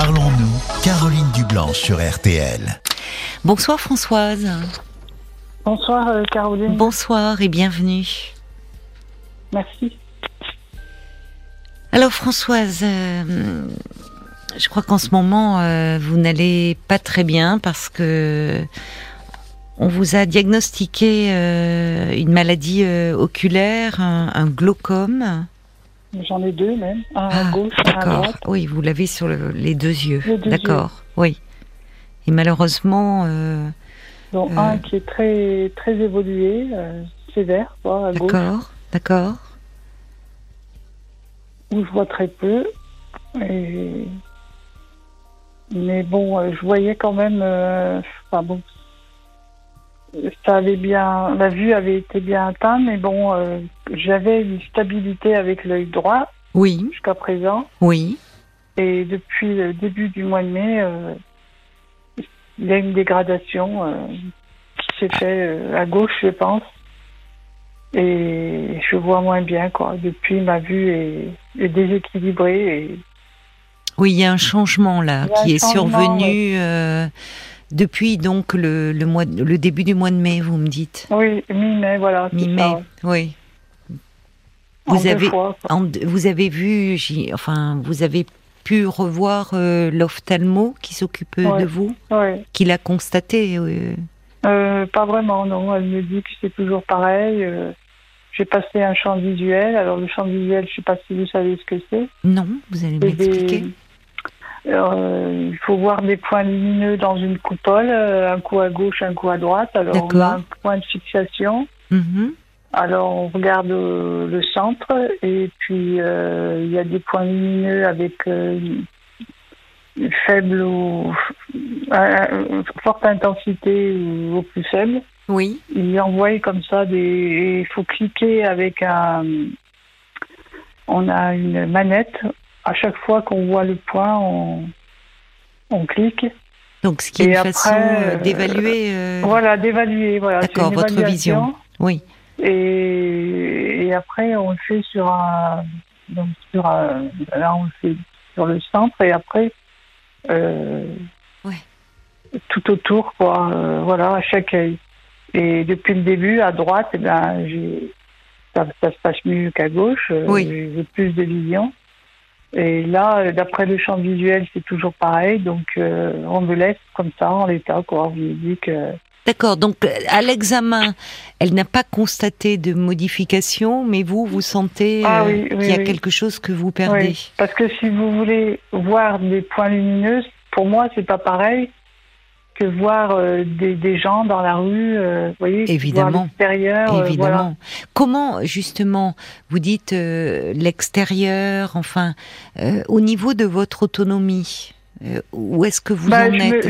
Parlons-nous, Caroline Dublanche sur RTL. Bonsoir Françoise. Bonsoir euh, Caroline. Bonsoir et bienvenue. Merci. Alors Françoise, euh, je crois qu'en ce moment euh, vous n'allez pas très bien parce que on vous a diagnostiqué une maladie oculaire, un, glaucome. J'en ai deux même, un à ah, gauche, un à droite. Oui, vous l'avez sur les deux yeux. D'accord. Oui. Et malheureusement. Euh, Donc un qui est très très évolué, sévère, quoi, à gauche. D'accord. D'accord où je vois très peu. Et... Mais bon, euh, je voyais quand même. Euh, enfin bon, ça avait bien, la vue avait été bien atteinte, mais bon, euh, j'avais une stabilité avec l'œil droit. Oui. Jusqu'à présent. Oui. Et depuis le début du mois de mai, il y a une dégradation qui s'est faite à gauche, je pense et je vois moins bien quoi. Depuis ma vue est, déséquilibrée. Et... Oui, il y a un changement là qui est survenu euh, depuis donc le, le, mois, le début du mois de mai, vous me dites. Oui, mi-mai, voilà. Mi-mai, oui. Vous avez, vous avez vu, enfin, vous avez pu revoir euh, l'ophtalmo qui s'occupe de vous, qui l'a constaté. Euh, pas vraiment, non. Elle me dit que c'est toujours pareil. Euh, j'ai passé un champ visuel. Alors, le champ visuel, je ne sais pas si vous savez ce que c'est. Non, vous allez m'expliquer. Euh, il faut voir des points lumineux dans une coupole, un coup à gauche, un coup à droite. Alors, on a un point de fixation. Mhm. Alors, on regarde le centre et puis il y a des points lumineux avec faible ou forte intensité ou au plus faible. Oui. Il envoie comme ça des. Il faut cliquer avec un. On a une manette. À chaque fois qu'on voit le point, on, on clique. Donc, ce qui est une façon euh, d'évaluer. Euh, voilà, d'évaluer. Voilà, D'accord, votre vision. Oui. Et, et, après, on le fait sur un. Donc, sur un, là, on le fait sur le centre et après, euh, tout autour, quoi. Euh, voilà, à chaque œil. Et depuis le début, à droite, eh ben, ça, ça, se passe mieux qu'à gauche. Euh, j'ai plus de vision. Et là, d'après le champ visuel, c'est toujours pareil. Donc, on me laisse comme ça, en l'état, quoi. On me dit que D'accord, donc à l'examen, elle n'a pas constaté de modification, mais vous, vous sentez ah euh, qu'il y a quelque chose que vous perdez. parce que si vous voulez voir des points lumineux, pour moi, c'est pas pareil que voir euh, des, gens dans la rue, euh, vous voyez, évidemment, l'extérieur. Évidemment. Comment justement vous dites l'extérieur, enfin, au niveau de votre autonomie, où est-ce que vous bah, en êtes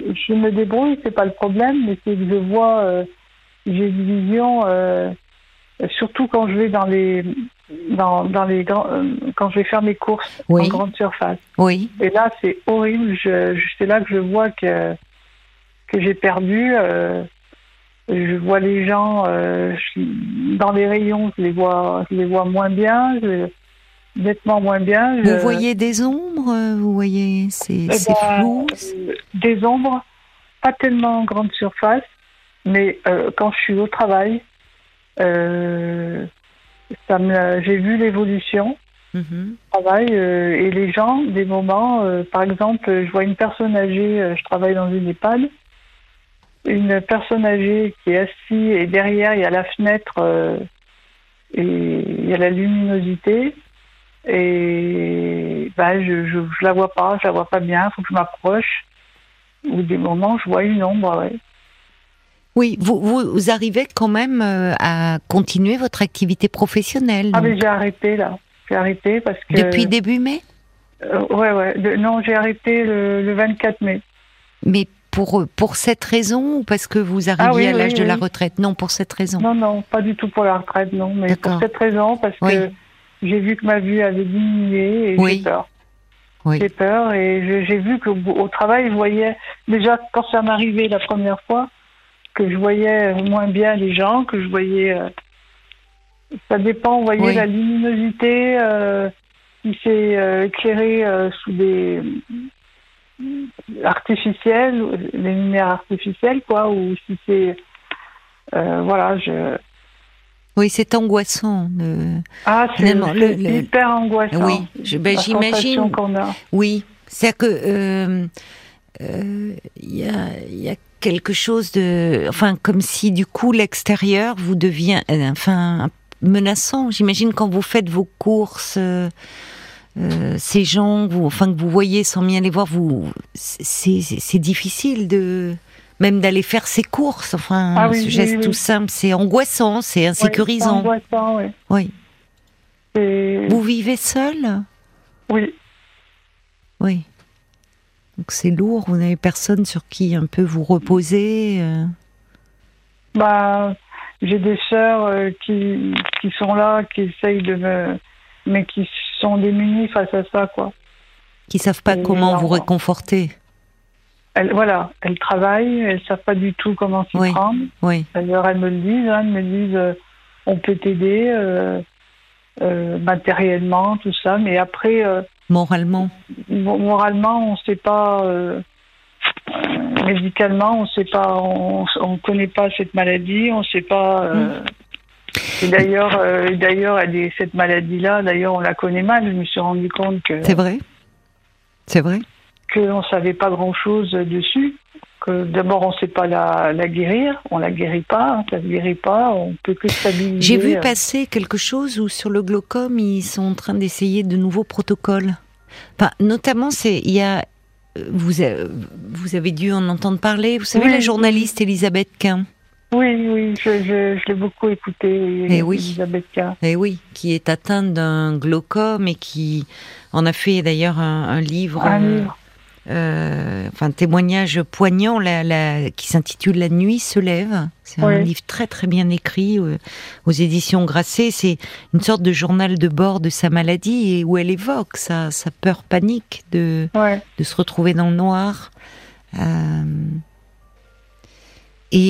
je me débrouille, c'est pas le problème, mais c'est que je vois, euh, j'ai une vision, euh, surtout quand je vais dans les, dans, dans les grands, euh, quand je vais faire mes courses en grande surface. Oui. Et là, c'est horrible. Je, c'est là que je vois que que j'ai perdu. je vois les gens dans les rayons, je les vois, je les vois moins bien. Je, nettement moins bien. Vous voyez des ombres Vous voyez, c'est eh ben, flou euh, Des ombres, pas tellement en grande surface, mais euh, quand je suis au travail, euh, j'ai vu l'évolution. Mm travail et les gens, des moments, par exemple, je vois une personne âgée, je travaille dans une EHPAD, une personne âgée qui est assise et derrière il y a la fenêtre et il y a la luminosité et bah, je, je, la vois pas, je la vois pas bien, faut que je m'approche. Ou des moments, je vois une ombre, ouais. Oui, vous, vous, arrivez quand même euh, à continuer votre activité professionnelle. Ah, mais j'ai arrêté là. J'ai arrêté parce que. Depuis début mai? Euh, Ouais, ouais. non, j'ai arrêté le, le, 24 mai. Mais pour, pour cette raison ou parce que vous arriviez ah à l'âge de la retraite? Non, pour cette raison. Non, non, pas du tout pour la retraite, non. Mais pour cette raison, parce que j'ai vu que ma vue avait diminué et j'ai peur. J'ai peur et j'ai vu qu'au travail, je voyais déjà quand ça m'arrivait la première fois que je voyais moins bien les gens, que je voyais. Euh, ça dépend, vous voyez, la luminosité. Euh, si c'est euh, éclairé euh, sous des artificiels, les lumières artificielles, quoi, ou si c'est voilà, je. Oui, c'est angoissant. Ah, c'est hyper angoissant. Oui, ben, j'imagine. Oui, c'est que il y a, y, a, quelque chose de, enfin, comme si du coup l'extérieur vous devient, enfin, menaçant. J'imagine quand vous faites vos courses, euh, euh, ces gens, vous, enfin que vous voyez sans bien les voir, vous, c'est difficile de même d'aller faire ses courses. Enfin, ah ce geste tout simple, c'est angoissant, c'est insécurisant. Oui, angoissant, oui. Vous vivez seul? Oui. Oui. Donc c'est lourd. Vous n'avez personne sur qui un peu vous reposer. Euh? Bah j'ai des sœurs euh, qui, qui sont là, qui essayent de me. mais qui sont démunies face à ça, quoi. Qui savent pas comment vous réconforter. Elles, voilà, elles travaillent, elles savent pas du tout comment s'y prendre. Oui. Alors elles me le disent, hein, elles me disent euh, on peut t'aider euh, matériellement, tout ça, mais après. moralement. Moralement, on sait pas médicalement, on sait pas, on, on connaît pas cette maladie, on sait pas. Euh, mm. d'ailleurs, euh, d'ailleurs, cette maladie-là, d'ailleurs, on la connaît mal. Je me suis rendu compte que. C'est vrai. C'est vrai. Qu'on savait pas grand-chose dessus. Que d'abord, on sait pas la, la, guérir, on la guérit pas, ça ne guérit pas, on peut que stabiliser. J'ai vu euh. passer quelque chose où sur le glaucome, ils sont en train d'essayer de nouveaux protocoles. Enfin, notamment, c'est il y a vous, vous avez dû en entendre parler. Vous savez, la journaliste Elisabeth Quint Oui, oui, je, l'ai beaucoup écoutée, et eh oui. Elisabeth Quint. Et eh oui, qui est atteinte d'un glaucome et qui en a fait d'ailleurs un, livre. Un livre. Euh, enfin témoignage poignant la, qui s'intitule La nuit se lève. C'est un livre très très bien écrit euh, aux éditions Grasset. C'est une sorte de journal de bord de sa maladie et où elle évoque sa, sa peur panique de, de se retrouver dans le noir. Euh,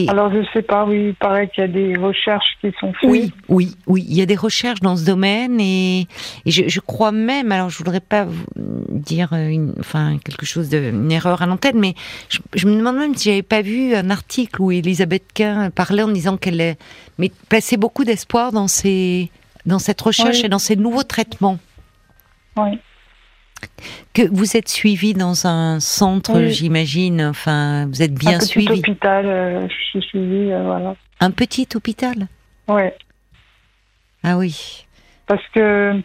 alors je sais pas, oui, il paraît qu'il y a des recherches qui sont faites. Oui, oui, oui, il y a des recherches dans ce domaine et, je, crois même, alors je voudrais pas dire une, enfin quelque chose de une erreur à l'antenne, mais je, me demande même si j'avais pas vu un article où Elisabeth Quint parlait en disant qu'elle mais plaçait beaucoup d'espoir dans ces dans cette recherche et dans ces nouveaux traitements. Oui que vous êtes suivi dans un centre, j'imagine. Enfin, vous êtes bien suivi. Un petit hôpital, euh, je suis suivi, euh, voilà. Un petit hôpital. Ouais. Ah oui. Parce que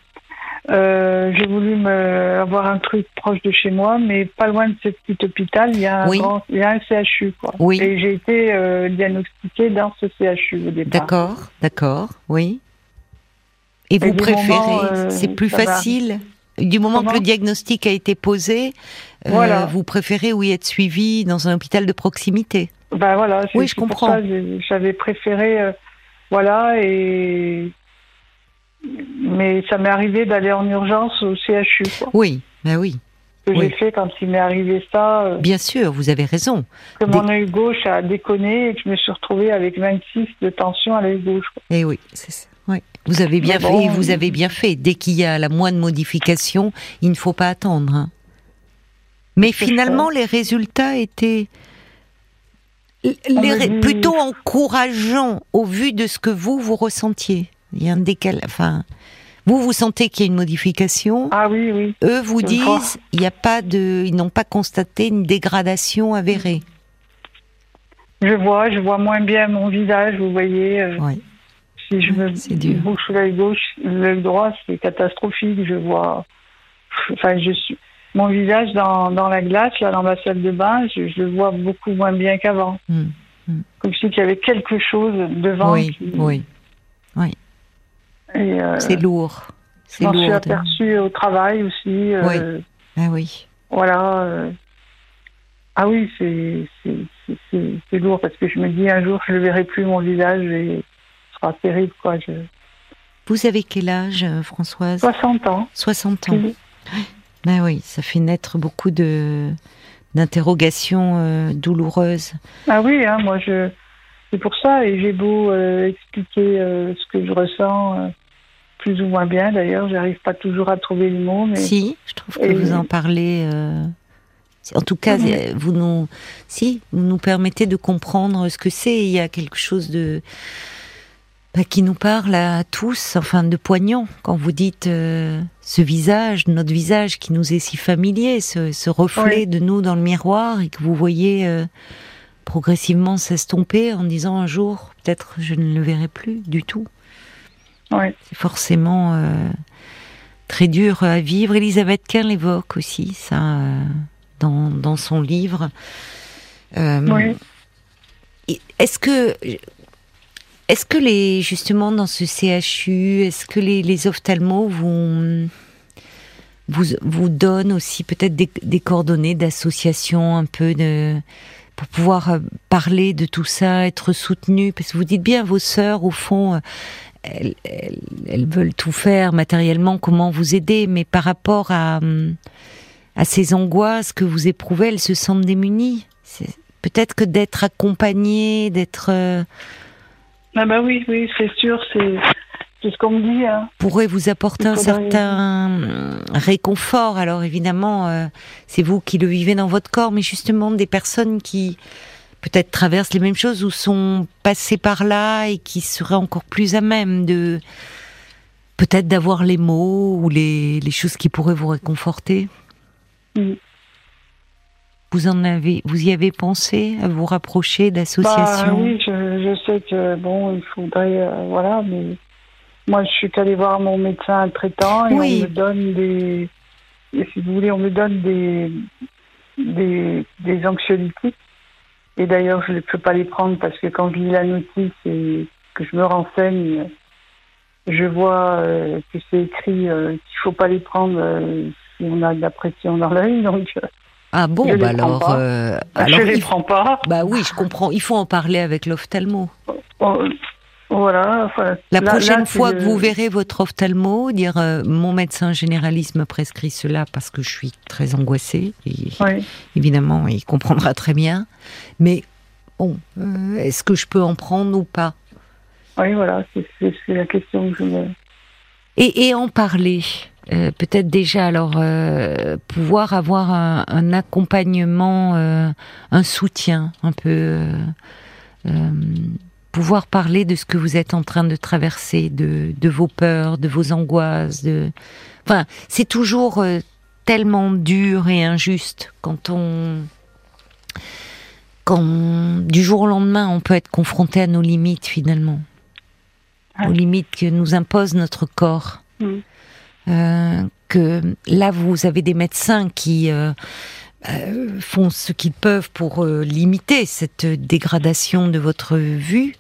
euh, j'ai voulu me, avoir un truc proche de chez moi, mais pas loin de ce petit hôpital, il y a un, il y a un CHU. Quoi. Oui. Et j'ai été diagnostiquée dans ce CHU au départ. D'accord, d'accord, oui. Et vous préférez, c'est plus facile du moment que le diagnostic a été posé, euh, vous préférez oui être suivi dans un hôpital de proximité. Ben voilà, oui, je comprends. J'avais préféré, euh, voilà, et mais ça m'est arrivé d'aller en urgence au CHU. Oui, ben oui. Ce que j'ai fait quand il m'est arrivé ça. Euh, Bien sûr, vous avez raison. Que mon œil gauche a déconné et que je me suis retrouvée avec 26 de tension à l'œil gauche. Et eh oui, c'est ça. Vous avez bien fait, vous avez bien fait. Dès qu'il y a la moindre modification, il ne faut pas attendre. Hein. Mais finalement, les résultats étaient plutôt encourageants au vu de ce que vous vous ressentiez. Il y a un décal, enfin, vous vous sentez qu'il y a une modification. Ah oui, oui. Eux vous disent, il n'y a pas de, ils n'ont pas constaté une dégradation avérée. Je vois, je vois moins bien mon visage, vous voyez. Euh. Oui. Si je me bouche l'œil gauche, l'œil droit, c'est catastrophique. Je vois. Enfin, je suis. Mon visage dans, dans la glace, là, dans ma salle de bain, je, le vois beaucoup moins bien qu'avant. Hmm, hmm. Comme si il y avait quelque chose devant. Oui, oui, oui. Euh, c'est lourd. Je m'en suis aperçue au travail aussi. Euh, oui. Ah oui. Voilà. Euh. ah oui, c'est lourd parce que je me dis un jour je ne verrai plus mon visage et terrible, quoi. Je... Vous avez quel âge, euh, Françoise? 60 ans. 60 ans. Oui. Ben oui, ça fait naître beaucoup de d'interrogations euh, douloureuses. Ah oui, hein, moi je c'est pour ça et j'ai beau euh, expliquer ce que je ressens, plus ou moins bien. D'ailleurs, j'arrive pas toujours à trouver le mot. Mais... Si, je trouve que vous en parlez. En tout cas, vous nous, si, vous nous permettez de comprendre ce que c'est. Il y a quelque chose de bah, qui nous parle à tous, enfin de poignant, quand vous dites euh, ce visage, notre visage qui nous est si familier, ce, reflet de nous dans le miroir, et que vous voyez euh, progressivement s'estomper en disant un jour, peut-être je ne le verrai plus du tout. C'est forcément euh, très dur à vivre. Elisabeth Kerr l'évoque aussi, ça, dans, dans, son livre. oui. Est-ce que est-ce que les justement dans ce CHU, est-ce que les, les ophtalmos vous, vous, donnent aussi peut-être des, coordonnées d'associations un peu pour pouvoir euh, parler de tout ça, être soutenu Parce que vous dites bien, vos sœurs, au fond, euh, elles, elles, veulent tout faire matériellement, comment vous aider, mais par rapport à, hum, à ces angoisses que vous éprouvez, elles se sentent démunies. Peut-être que d'être accompagnées, d'être euh, ah bah oui, oui, c'est sûr, c'est ce qu'on me dit. Hein. Pourrait vous apporter un certain réconfort. Alors évidemment, euh, c'est vous qui le vivez dans votre corps, mais justement des personnes qui peut-être traversent les mêmes choses ou sont passées par là et qui seraient encore plus à même de peut-être d'avoir les mots ou les, les, choses qui pourraient vous réconforter. Mm. Vous en avez, vous y avez pensé à vous rapprocher d'associations? Bah, Oui, je, sais que bon, il faudrait, euh, voilà, mais moi je suis allée voir mon médecin traitant et on me donne des, si vous voulez, on me donne des des, des anxiolytiques. Et d'ailleurs, je ne peux pas les prendre parce que quand je lis la notice et que je me renseigne, je vois euh, que c'est écrit euh, qu'il ne faut pas les prendre si on a de la pression dans l'œil. Donc, ah bon, bah alors, euh, alors. Je les prends pas. Bah oui, je comprends. Il faut en parler avec l'ophtalmo. Oh, voilà. la prochaine fois que vous verrez votre ophtalmo, dire euh, mon médecin généraliste me prescrit cela parce que je suis très angoissée. Évidemment, il comprendra très bien. Mais bon, euh, est-ce que je peux en prendre ou pas? Oui, voilà, c'est la question que je me. Et, et en parler? Euh, peut-être déjà alors euh, pouvoir avoir un, accompagnement, euh, un soutien un peu, pouvoir parler de ce que vous êtes en train de traverser, de, de vos peurs, de vos angoisses, de, enfin c'est toujours tellement dur et injuste quand on quand du jour au lendemain on peut être confronté à nos limites finalement, aux limites que nous impose notre corps. Mm. Euh, que là vous avez des médecins qui euh, euh, font ce qu'ils peuvent pour limiter cette dégradation de votre vue,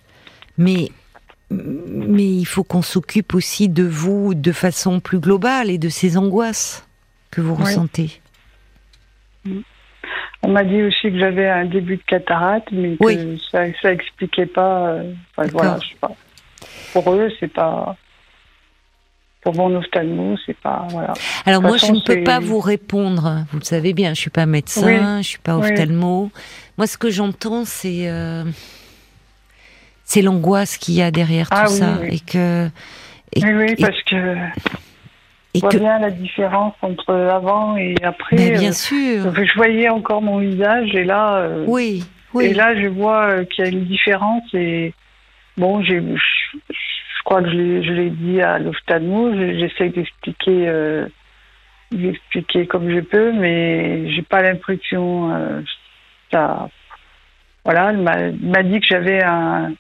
mais mais il faut qu'on s'occupe aussi de vous de façon plus globale et de ces angoisses que vous ressentez. On m'a dit aussi que j'avais un début de cataracte, mais que ça, ça expliquait pas. voilà, je sais pas. Pour eux, c'est pas pour mon ophtalmo, c'est pas voilà. Alors moi, je ne peux pas vous répondre. Vous le savez bien, je suis pas médecin, je suis pas ophtalmo. Moi, ce que j'entends, c'est euh, c'est l'angoisse qu'il y a derrière ah tout ça et que. oui, parce que. Et je vois bien la différence entre avant et après. Mais bien euh, sûr. Je voyais encore mon visage et là. Euh, oui, oui. Et là, je vois qu'il y a une différence et bon, j'ai crois que je l'ai dit à l'ophtalmo. J'essaie d'expliquer euh, d'expliquer comme je peux, mais j'ai pas l'impression. Euh, ça, voilà, il m'a dit que j'avais un,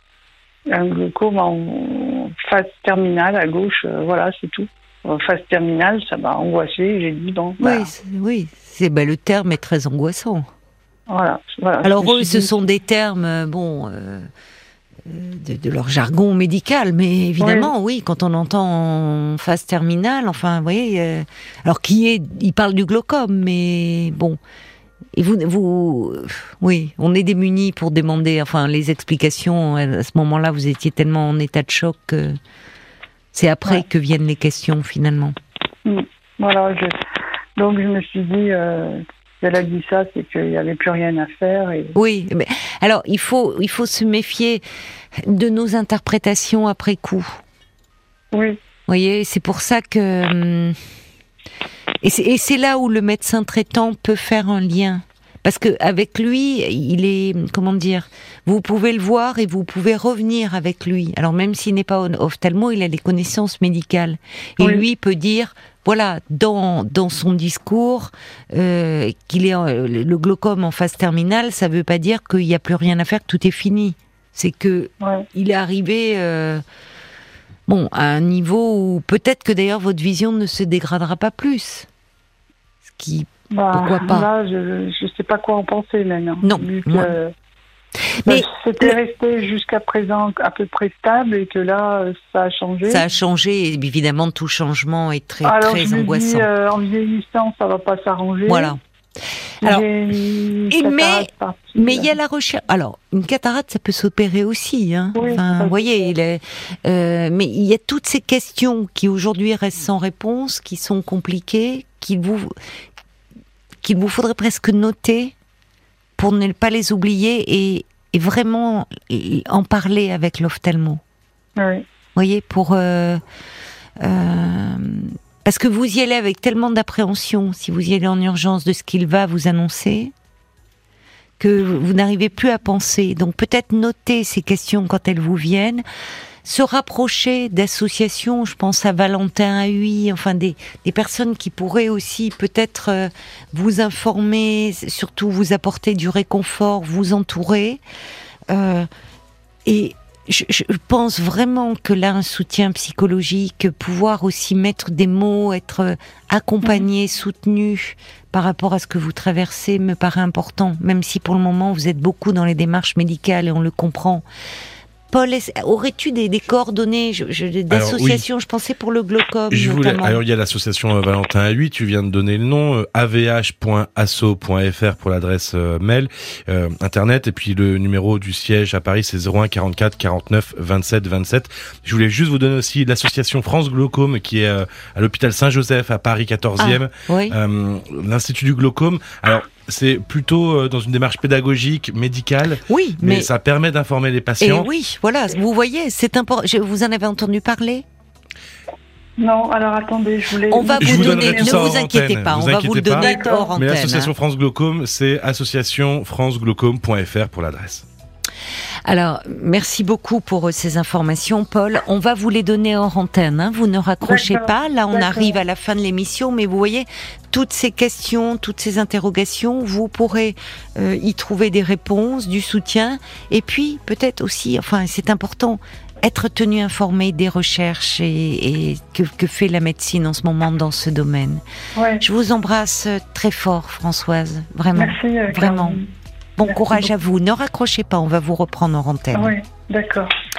un glaucome en phase terminale à gauche. Euh, voilà, c'est tout. En phase terminale, ça m'a angoissé. J'ai dit bon. Oui, bah. oui, c'est bah, le terme est très angoissant. Voilà. voilà Alors eux, ce sont des termes, bon de, leur jargon médical, mais évidemment, oui. quand on entend en phase terminale, enfin, vous voyez, euh, alors qui est, il parle du glaucome, mais bon, et vous, vous, oui, on est démunis pour demander, enfin, les explications. À ce moment-là, vous étiez tellement en état de choc que c'est après que viennent les questions finalement. Mm. Voilà, donc je me suis dit, euh, elle a dit ça, c'est qu'il n'y avait plus rien à faire. Et... Oui, mais alors il faut, il faut se méfier de nos interprétations après coup. Oui. voyez, c'est pour ça que. Hum, et c'est là où le médecin traitant peut faire un lien. Parce que avec lui, il est, comment dire, vous pouvez le voir et vous pouvez revenir avec lui. Alors même s'il n'est pas ophtalmo, il a des connaissances médicales. Et lui peut dire, voilà, dans, dans son discours, euh, qu'il est le glaucome en phase terminale, ça ne veut pas dire qu'il n'y a plus rien à faire, que tout est fini. C'est que il est arrivé, euh, bon, à un niveau où peut-être que d'ailleurs votre vision ne se dégradera pas plus. Ce qui, bah, pourquoi pas Là, je ne sais pas quoi en penser maintenant. Non. Mais c'était resté jusqu'à présent à peu près stable et que là, ça a changé. Ça a changé et évidemment tout changement est très très je angoissant. Dis, euh, en vieillissant, ça va pas s'arranger. Voilà. Alors, mais mais il y a la recherche. Alors, une cataracte, ça peut s'opérer aussi. Hein. enfin, vous voyez, il est, euh, mais il y a toutes ces questions qui aujourd'hui restent sans réponse, qui sont compliquées, qu'il vous qu'il vous faudrait presque noter pour ne pas les oublier et, vraiment en parler avec l'ophtalmo. Oui. Vous voyez, pour euh, euh, parce que vous y allez avec tellement d'appréhension, si vous y allez en urgence, de ce qu'il va vous annoncer, que vous n'arrivez plus à penser. Donc peut-être noter ces questions quand elles vous viennent, se rapprocher d'associations, je pense à Valentin Huy, enfin des, des personnes qui pourraient aussi peut-être euh, vous informer, surtout vous apporter du réconfort, vous entourer. Euh, et je, je, pense vraiment que là, un soutien psychologique, pouvoir aussi mettre des mots, être accompagné, soutenu par rapport à ce que vous traversez me paraît important, même si pour le moment vous êtes beaucoup dans les démarches médicales et on le comprend. Paul, aurais-tu des, coordonnées d'associations je, pensais pour le glaucome. Je voulais, alors il y a l'association euh, Valentin à 8, tu viens de donner le nom, euh, avh.asso.fr pour l'adresse euh, mail, internet, et puis le numéro du siège à Paris c'est 01 44 49 27 27. Je voulais juste vous donner aussi l'association France Glaucome qui est à l'hôpital Saint-Joseph à Paris 14e, ah, l'Institut du glaucome. Alors c'est plutôt euh, dans une démarche pédagogique, médicale. Oui, mais, ça permet d'informer les patients. Et oui, voilà, vous voyez, c'est important. Vous en avez entendu parler? Non, alors attendez, je voulais. On va vous, donner, ne vous inquiétez pas, on va vous le donner hors antenne. Mais l'association France Glaucome, c'est associationfranceglaucome.fr pour l'adresse. Alors, merci beaucoup pour euh, ces informations, Paul. On va vous les donner hors antenne. Hein. Vous ne raccrochez pas. Là, on arrive à la fin de l'émission, mais vous voyez, toutes ces questions, toutes ces interrogations, vous pourrez euh, y trouver des réponses, du soutien, et puis peut-être aussi, enfin, c'est important, être tenu informé des recherches et, que, que, fait la médecine en ce moment dans ce domaine. Je vous embrasse très fort, Françoise, vraiment, Merci, euh, vraiment. Bon courage à vous. Ne raccrochez pas, on va vous reprendre en antenne. Oui, d'accord.